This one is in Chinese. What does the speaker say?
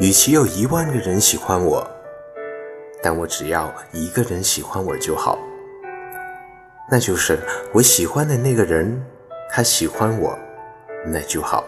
与其有一万个人喜欢我，但我只要一个人喜欢我就好，那就是我喜欢的那个人，他喜欢我，那就好。